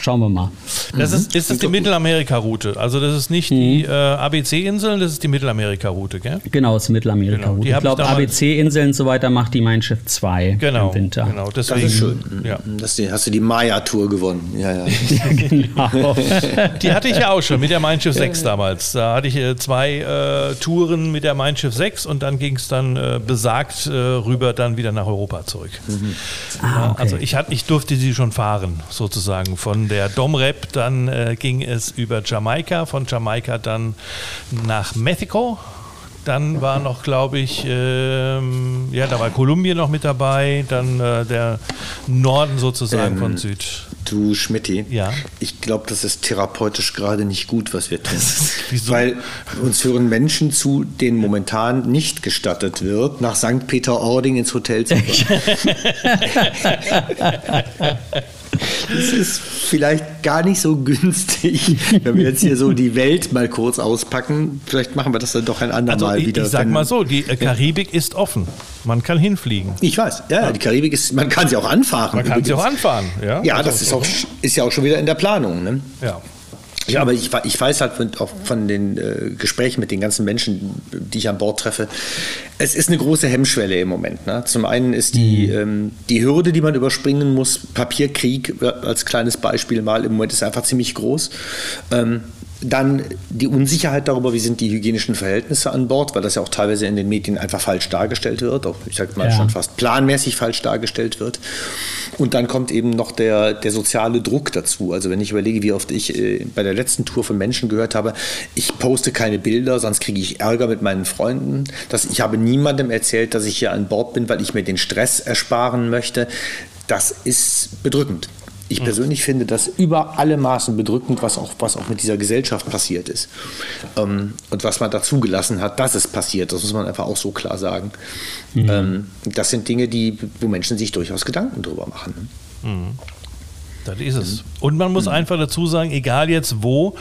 Schauen wir mal. Das mhm. ist, ist das die Mittelamerika-Route. Also das ist nicht mhm. die äh, ABC-Inseln, das ist die Mittelamerika-Route, gell? Genau, das ist Mittelamerika-Route. Genau. Ich glaube, ABC-Inseln und so weiter macht die Mein Schiff 2 genau, im Winter. Genau, deswegen, das ist schön. Ja. Das, hast du die Maya-Tour gewonnen. Ja, ja. (laughs) genau. (laughs) die hatte ich ja auch schon mit der Mein Schiff 6 damals. Da hatte ich äh, zwei äh, Touren mit der Mein Schiff 6 und dann ging es dann äh, besagt äh, rüber dann wieder nach Europa zurück. Mhm. Ah, okay. Also ich, hat, ich durfte sie schon fahren, sozusagen, von der der Domrep, dann äh, ging es über Jamaika, von Jamaika dann nach Mexiko. Dann war noch, glaube ich, ähm, ja, da war Kolumbien noch mit dabei, dann äh, der Norden sozusagen ähm, von Süd. Du Schmidti, ja? ich glaube, das ist therapeutisch gerade nicht gut, was wir tun. (laughs) Wieso? Weil uns hören Menschen zu, denen momentan nicht gestattet wird, nach St. Peter-Ording ins Hotel zu kommen. (laughs) (laughs) es ist vielleicht gar nicht so günstig, wenn wir jetzt hier so die Welt mal kurz auspacken. Vielleicht machen wir das dann doch ein andermal also ich, wieder. Ich sag mal so, die Karibik ja. ist offen. Man kann hinfliegen. Ich weiß, ja, die Karibik ist, man kann sie auch anfahren. Man kann übrigens. sie auch anfahren, ja. Ja, das ist, auch, ist ja auch schon wieder in der Planung. Ne? Ja. Ja, aber ich, ich weiß halt von, auch von den äh, Gesprächen mit den ganzen Menschen, die ich an Bord treffe, es ist eine große Hemmschwelle im Moment. Ne? Zum einen ist die, mhm. ähm, die Hürde, die man überspringen muss, Papierkrieg äh, als kleines Beispiel mal, im Moment ist einfach ziemlich groß. Ähm, dann die Unsicherheit darüber, wie sind die hygienischen Verhältnisse an Bord, weil das ja auch teilweise in den Medien einfach falsch dargestellt wird, auch ich sag mal ja. schon fast planmäßig falsch dargestellt wird. Und dann kommt eben noch der, der soziale Druck dazu. Also wenn ich überlege, wie oft ich äh, bei der letzten Tour von Menschen gehört habe, ich poste keine Bilder, sonst kriege ich Ärger mit meinen Freunden. Dass ich habe niemandem erzählt, dass ich hier an Bord bin, weil ich mir den Stress ersparen möchte. Das ist bedrückend. Ich persönlich finde das über alle Maßen bedrückend, was auch, was auch mit dieser Gesellschaft passiert ist. Ähm, und was man da zugelassen hat, dass es passiert. Das muss man einfach auch so klar sagen. Mhm. Ähm, das sind Dinge, die, wo Menschen sich durchaus Gedanken drüber machen. Mhm. Das ist es. Und man muss mhm. einfach dazu sagen, egal jetzt wo,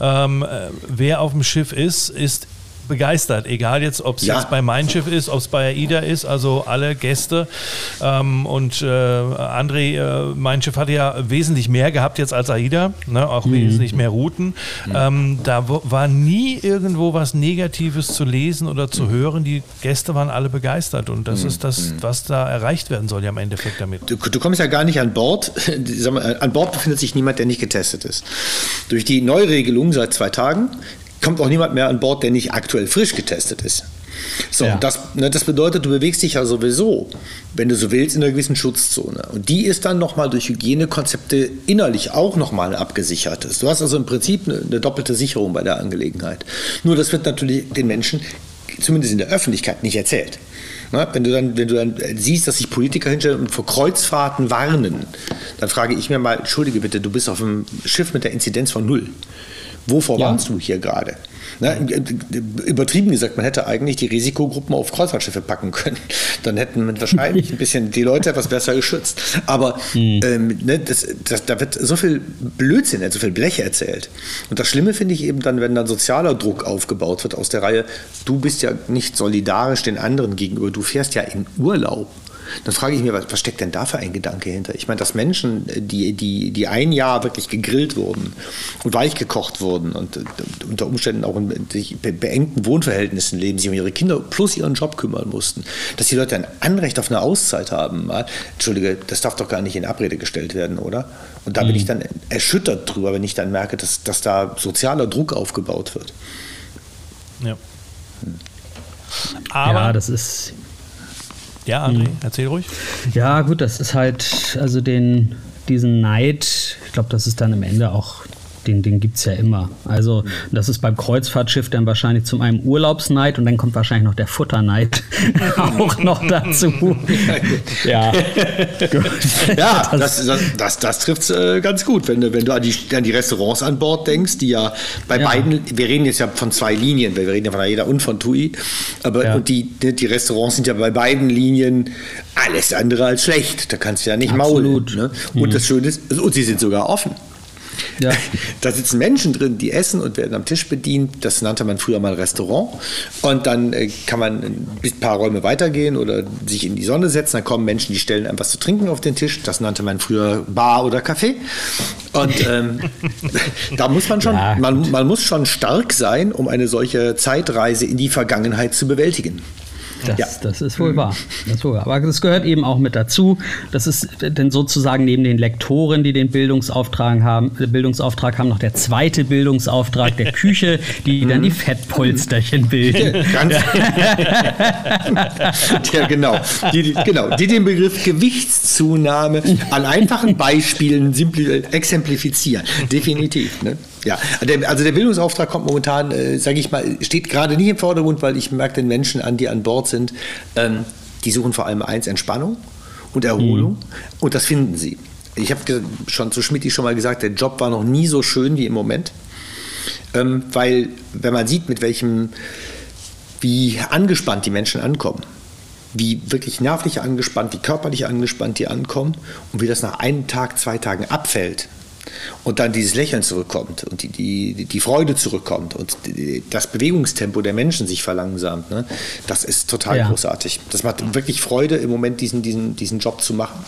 ähm, äh, wer auf dem Schiff ist, ist begeistert, egal jetzt, ob es ja. jetzt bei Mein Schiff ist, ob es bei AIDA ist, also alle Gäste. Ähm, und äh, André, äh, Mein Schiff hatte ja wesentlich mehr gehabt jetzt als AIDA, ne? auch mhm. wesentlich mehr Routen. Mhm. Ähm, da war nie irgendwo was Negatives zu lesen oder zu mhm. hören. Die Gäste waren alle begeistert und das mhm. ist das, mhm. was da erreicht werden soll ja im Endeffekt damit. Du, du kommst ja gar nicht an Bord. (laughs) an Bord befindet sich niemand, der nicht getestet ist. Durch die Neuregelung seit zwei Tagen kommt auch niemand mehr an Bord, der nicht aktuell frisch getestet ist. So, ja. das, ne, das bedeutet, du bewegst dich ja sowieso, wenn du so willst, in einer gewissen Schutzzone. Und die ist dann nochmal durch Hygienekonzepte innerlich auch nochmal abgesichert. Du hast also im Prinzip eine, eine doppelte Sicherung bei der Angelegenheit. Nur das wird natürlich den Menschen, zumindest in der Öffentlichkeit, nicht erzählt. Na, wenn, du dann, wenn du dann siehst, dass sich Politiker hinstellen und vor Kreuzfahrten warnen, dann frage ich mir mal, entschuldige bitte, du bist auf einem Schiff mit der Inzidenz von null. Wovor ja. warnst du hier gerade? Na, übertrieben gesagt, man hätte eigentlich die Risikogruppen auf Kreuzfahrtschiffe packen können. Dann hätten man wahrscheinlich (laughs) ein bisschen die Leute etwas besser geschützt. Aber mhm. ähm, ne, das, das, da wird so viel Blödsinn, so viel Blech erzählt. Und das Schlimme finde ich eben dann, wenn dann sozialer Druck aufgebaut wird aus der Reihe, du bist ja nicht solidarisch den anderen gegenüber, du fährst ja in Urlaub. Dann frage ich mich, was, was, steckt denn da für ein Gedanke hinter? Ich meine, dass Menschen, die, die, die ein Jahr wirklich gegrillt wurden und weich gekocht wurden und, und unter Umständen auch in beengten Wohnverhältnissen leben, sich um ihre Kinder plus ihren Job kümmern mussten, dass die Leute ein Anrecht auf eine Auszeit haben. Entschuldige, das darf doch gar nicht in Abrede gestellt werden, oder? Und da bin ich mhm. dann erschüttert drüber, wenn ich dann merke, dass, dass da sozialer Druck aufgebaut wird. Ja. Hm. Aber ja, das ist ja, André, hm. erzähl ruhig. Ja, gut, das ist halt, also den, diesen Neid, ich glaube, das ist dann am Ende auch den, den gibt es ja immer. Also das ist beim Kreuzfahrtschiff dann wahrscheinlich zum einen Urlaubsneid und dann kommt wahrscheinlich noch der Futterneid (laughs) auch noch dazu. (laughs) ja, ja das, das, das, das trifft es äh, ganz gut, wenn, wenn du an die, an die Restaurants an Bord denkst, die ja bei ja. beiden, wir reden jetzt ja von zwei Linien, wir reden ja von AIDA und von TUI, aber ja. und die, die Restaurants sind ja bei beiden Linien alles andere als schlecht. Da kannst du ja nicht Absolut. maulen. Ne? Und mhm. das Schöne ist, und sie sind sogar offen. Ja. (laughs) Da sitzen Menschen drin, die essen und werden am Tisch bedient. Das nannte man früher mal Restaurant. Und dann äh, kann man ein paar Räume weitergehen oder sich in die Sonne setzen. Dann kommen Menschen, die stellen einem was zu trinken auf den Tisch. Das nannte man früher Bar oder Café. Und ähm, (laughs) da muss man schon, ja. man, man muss schon stark sein, um eine solche Zeitreise in die Vergangenheit zu bewältigen. Das, ja. das ist wohl wahr. Das ist wohl wahr. Aber das gehört eben auch mit dazu. Das ist denn sozusagen neben den Lektoren, die den Bildungsauftrag haben, Bildungsauftrag haben, noch der zweite Bildungsauftrag der Küche, die dann die Fettpolsterchen bilden. Ganz (laughs) ja, genau. Die, die, genau. Die den Begriff Gewichtszunahme an einfachen Beispielen exemplifizieren. Definitiv. Ne? Ja, also der Bildungsauftrag kommt momentan, äh, sage ich mal, steht gerade nicht im Vordergrund, weil ich merke den Menschen an, die an Bord sind, ähm, die suchen vor allem eins, Entspannung und Erholung mhm. und das finden sie. Ich habe schon zu Schmidt schon mal gesagt, der Job war noch nie so schön wie im Moment, ähm, weil wenn man sieht, mit welchem, wie angespannt die Menschen ankommen, wie wirklich nervlich angespannt, wie körperlich angespannt die ankommen und wie das nach einem Tag, zwei Tagen abfällt und dann dieses Lächeln zurückkommt und die, die, die Freude zurückkommt und das Bewegungstempo der Menschen sich verlangsamt, ne? das ist total ja. großartig. Das macht wirklich Freude, im Moment diesen, diesen, diesen Job zu machen.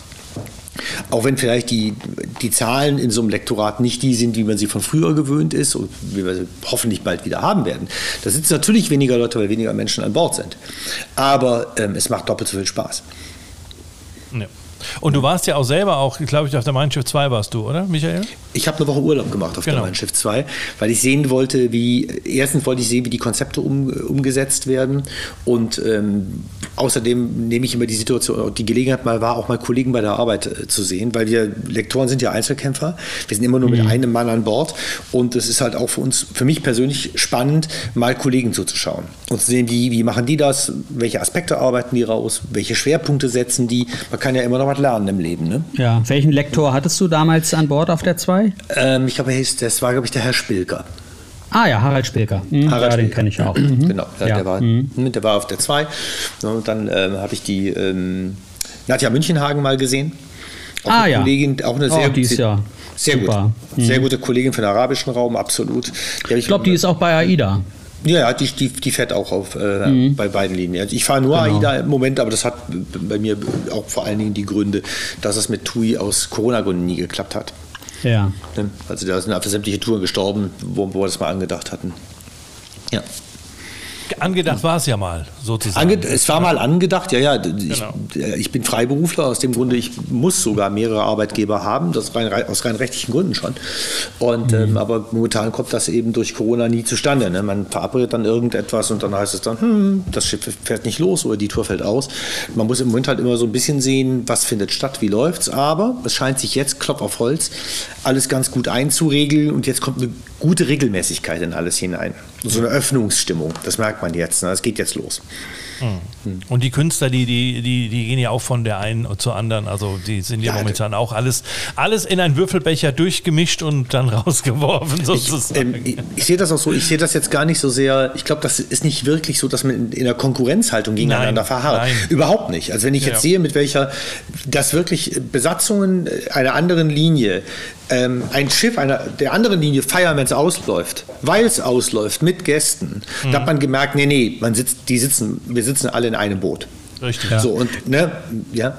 Auch wenn vielleicht die, die Zahlen in so einem Lektorat nicht die sind, wie man sie von früher gewöhnt ist und wie wir sie hoffentlich bald wieder haben werden. Da sitzen natürlich weniger Leute, weil weniger Menschen an Bord sind. Aber ähm, es macht doppelt so viel Spaß. Ja. Und du warst ja auch selber auch, glaube ich, auf der Mein Schiff 2 warst du, oder, Michael? Ich habe eine Woche Urlaub gemacht auf genau. der Mein Schiff 2, weil ich sehen wollte, wie, erstens wollte ich sehen, wie die Konzepte um, umgesetzt werden und ähm, außerdem nehme ich immer die Situation, die Gelegenheit mal war, auch mal Kollegen bei der Arbeit äh, zu sehen, weil wir Lektoren sind ja Einzelkämpfer, wir sind immer nur mhm. mit einem Mann an Bord und es ist halt auch für uns, für mich persönlich spannend, mal Kollegen zuzuschauen und zu sehen, wie, wie machen die das, welche Aspekte arbeiten die raus, welche Schwerpunkte setzen die, man kann ja immer noch was lernen im Leben. Ne? Ja, welchen Lektor hattest du damals an Bord auf der 2? Ähm, ich glaube, das war, glaube ich, der Herr Spilker. Ah ja, Harald Spilker. Mhm, Harald ja, den kenne ich auch. (clears throat) Mhm. Genau, ja, Der, war, mhm. der war auf der 2. Und dann ähm, habe ich die ähm, Nadja Münchenhagen mal gesehen. Auch ah, ja. Kollegin, auch eine oh, sehr, die ist ja sehr super. gut. Sehr mhm. gute Kollegin für den arabischen Raum, absolut. ich glaube, die ist auch bei AIDA. Ja, die, die, die fährt auch auf, äh, mhm. bei beiden Linien. Also ich fahre nur genau. AIDA im Moment, aber das hat bei mir auch vor allen Dingen die Gründe, dass es mit TUI aus Corona-Gründen nie geklappt hat. Ja. Ne? Also da sind einfach sämtliche Touren gestorben, wo, wo wir das mal angedacht hatten. Ja. Angedacht war es ja mal, sozusagen. Ange es war mal angedacht, ja, ja. Genau. Ich, ich, bin Freiberufler, aus dem Grunde, ich muss sogar mehrere Arbeitgeber haben, das rein, aus rein rechtlichen Gründen schon. Und, mhm. ähm, aber momentan kommt das eben durch Corona nie zustande. Ne? Man verabredet dann irgendetwas und dann heißt es dann, hm, das Schiff fährt nicht los oder die Tour fällt aus. Man muss im Moment halt immer so ein bisschen sehen, was findet statt, wie läuft es. Aber es scheint sich jetzt, Klopf auf Holz, alles ganz gut einzuregeln und jetzt kommt eine gute Regelmäßigkeit in alles hinein. So eine Öffnungsstimmung, das merkt man jetzt. Ne? Es geht jetzt los. Mhm. Und die Künstler, die, die, die, die gehen ja auch von der einen zur anderen. Also die sind ja, ja momentan auch alles, alles in einen Würfelbecher durchgemischt und dann (laughs) rausgeworfen sozusagen. Ich, ähm, ich sehe das auch so, ich sehe das jetzt gar nicht so sehr, ich glaube, das ist nicht wirklich so, dass man in, einer Konkurrenzhaltung gegeneinander nein, verharrt. Nein. Überhaupt nicht. Also wenn ich jetzt ja. sehe, mit welcher, dass wirklich Besatzungen einer anderen Linie ähm, ein Schiff einer, der anderen Linie wenn es ausläuft, weil es ausläuft mit Gästen, mhm. da hat man gemerkt, nee, nee, man sitzt, die sitzen, wir sitzen alle in einem Boot. Richtig. Ja. So, und, ne, ja.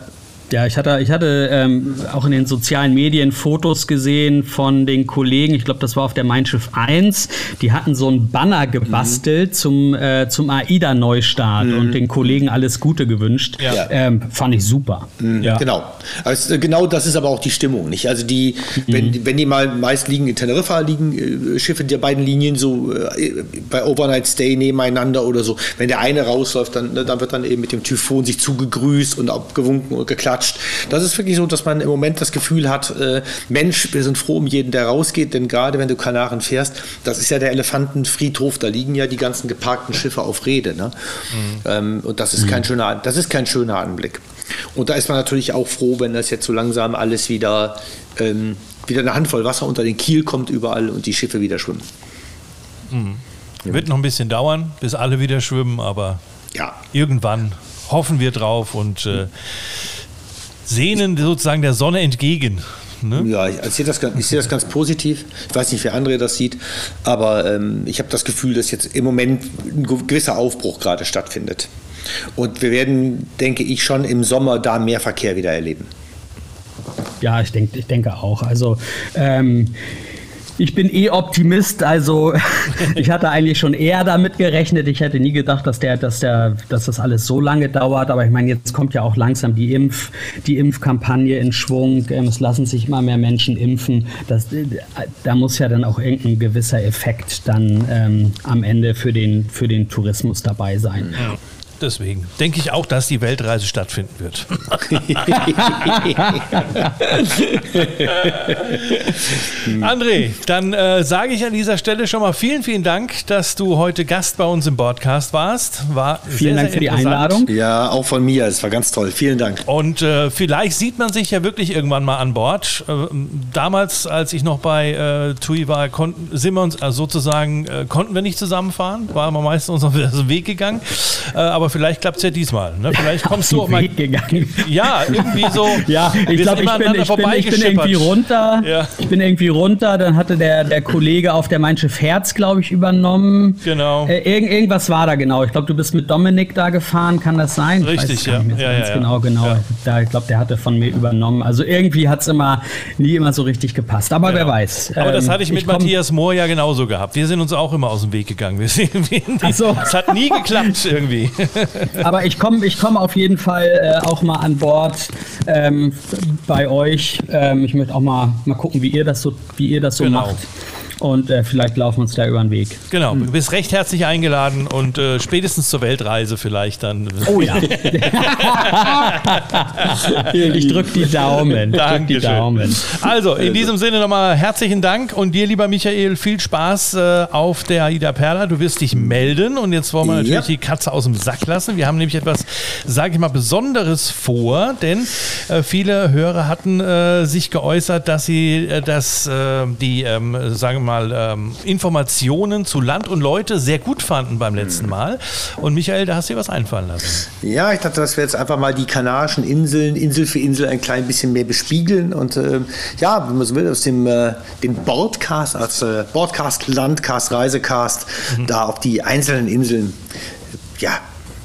Ja, ich hatte, ich hatte ähm, auch in den sozialen Medien Fotos gesehen von den Kollegen, ich glaube, das war auf der Mein Schiff 1, die hatten so ein Banner gebastelt mhm. zum, äh, zum AIDA-Neustart mhm. und den Kollegen alles Gute gewünscht. Ja. Ähm, fand ich super. Mhm. Ja. Genau. Also, genau das ist aber auch die Stimmung, nicht? Also die, wenn, mhm. wenn die mal meist liegen in Teneriffa, liegen äh, Schiffe der beiden Linien so äh, bei Overnight Stay nebeneinander oder so. Wenn der eine rausläuft, dann, dann wird dann eben mit dem Typhon sich zugegrüßt und abgewunken und geklatscht quatscht. Das ist wirklich so, dass man im Moment das Gefühl hat, äh, Mensch, wir sind froh um jeden, der rausgeht, denn gerade wenn du Kanaren fährst, das ist ja der Elefantenfriedhof, da liegen ja die ganzen geparkten Schiffe auf Rede. Ne? Mhm. Ähm, und das ist, mhm. kein schöner, das ist kein schöner Anblick. Und da ist man natürlich auch froh, wenn das jetzt so langsam alles wieder, ähm, wieder eine Handvoll Wasser unter den Kiel kommt überall und die Schiffe wieder schwimmen. Mhm. Wird noch ein bisschen dauern, bis alle wieder schwimmen, aber ja. irgendwann hoffen wir drauf und äh, sehnen sozusagen der Sonne entgegen. Ne? Ja, ich, sehe das, ich sehe das ganz positiv. Ich weiß nicht, wie André das sieht, aber ähm, ich habe das Gefühl, dass jetzt im Moment ein gewisser Aufbruch gerade stattfindet. Und wir werden, denke ich, schon im Sommer da mehr Verkehr wieder erleben. Ja, ich, denk, ich denke auch. Also ähm, ich bin eh Optimist, also (laughs) ich hatte eigentlich schon eher damit gerechnet. Ich hätte nie gedacht, dass, der, dass, der, dass das alles so lange dauert. Aber ich meine, jetzt kommt ja auch langsam die, Impf, die Impfkampagne in Schwung. Ähm, es lassen sich immer mehr Menschen impfen. Das, äh, da muss ja dann auch irgendein gewisser Effekt dann ähm, am Ende für den, für den Tourismus dabei sein. Ja. Deswegen denke ich auch, dass die Weltreise stattfinden wird. (laughs) André, dann äh, sage ich an dieser Stelle schon mal vielen, vielen Dank, dass du heute Gast bei uns im Podcast warst. War vielen sehr, Dank sehr für die Einladung. Ja, auch von mir. Es war ganz toll. Vielen Dank. Und äh, vielleicht sieht man sich ja wirklich irgendwann mal an Bord. Äh, damals, als ich noch bei äh, TUI war, konnten, sind wir uns also sozusagen, äh, konnten wir nicht zusammenfahren, waren wir meistens uns auf (laughs) den Weg gegangen. Äh, aber vielleicht klappt es ja diesmal. Ne? Vielleicht kommst du auch mal. Gegangen. Ja, irgendwie so. (laughs) Ja, ich glaube, ich, bin, ich, bin, ich bin irgendwie runter. Ja. Ich bin irgendwie runter. Dann hatte der, der Kollege auf der Mein Schiff Herz, glaube ich, übernommen. Genau. Äh, irgend, irgendwas war da genau. Ich glaube, du bist mit Dominik da gefahren. Kann das sein? Ich Richtig, ja. Ja, ja. Genau, genau. Ja. Da, ich glaube, der hatte von mir übernommen. Also irgendwie hat es immer nie immer so richtig gepasst. Aber wer weiß. Aber das Ähm, hatte ich mit komm- Matthias Mohr ja genauso gehabt. Wir sind uns auch immer aus dem Weg gegangen. Wir sind (laughs) so. Es hat nie geklappt irgendwie. (laughs) Aber ich komme ich komm auf jeden Fall äh, auch mal an Bord ähm, bei euch. Ähm, ich möchte auch mal, mal gucken, wie ihr das so, wie ihr das so Genau. macht. Und äh, vielleicht laufen wir uns da über den Weg. Genau, du bist recht herzlich eingeladen und äh, spätestens zur Weltreise vielleicht dann. Oh ja. (laughs) ich drücke die Daumen. Drück die. Daumen. Also, in diesem Sinne nochmal herzlichen Dank und dir, lieber Michael, viel Spaß äh, auf der Aida Perla. Du wirst dich melden und jetzt wollen wir natürlich Ja. die Katze aus dem Sack lassen. Wir haben nämlich etwas, sage ich mal, Besonderes vor, denn äh, viele Hörer hatten äh, sich geäußert, dass sie äh, dass, die, ähm, sagen wir mal, ähm, Informationen zu Land und Leute sehr gut fanden beim letzten Mal. Und Michael, da hast du dir was einfallen lassen. Ja, ich dachte, dass wir jetzt einfach mal die Kanarischen Inseln, Insel für Insel, ein klein bisschen mehr bespiegeln. Und ähm, ja, wenn man so will, aus dem, äh, dem Broadcast, als äh, Broadcast, Landcast, Reisecast, Mhm. da auf die einzelnen Inseln, ja, ein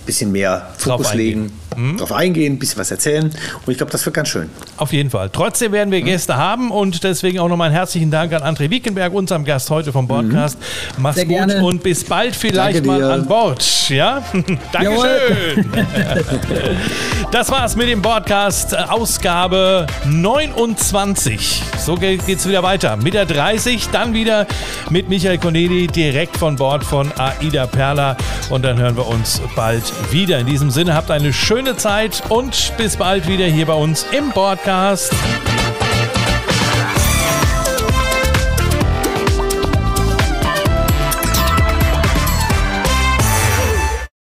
bisschen mehr Fokus eingehen. Legen, drauf eingehen, ein bisschen was erzählen. Und ich glaube, das wird ganz schön. Auf jeden Fall. Trotzdem werden wir Gäste haben und deswegen auch nochmal einen herzlichen Dank an André Wiekenberg, unserem Gast heute vom Podcast. Mach's Sehr gut gerne. und bis bald vielleicht mal an Bord. Ja? (laughs) Dankeschön. (laughs) das war's mit dem Podcast äh, Ausgabe 29. So ge- geht's wieder weiter. Mit der 30, dann wieder mit Michael Corneli direkt von Bord von Aida Perla und dann hören wir uns bald wieder. In diesem Sinne habt eine schöne Zeit und bis bald wieder hier bei uns im Podcast.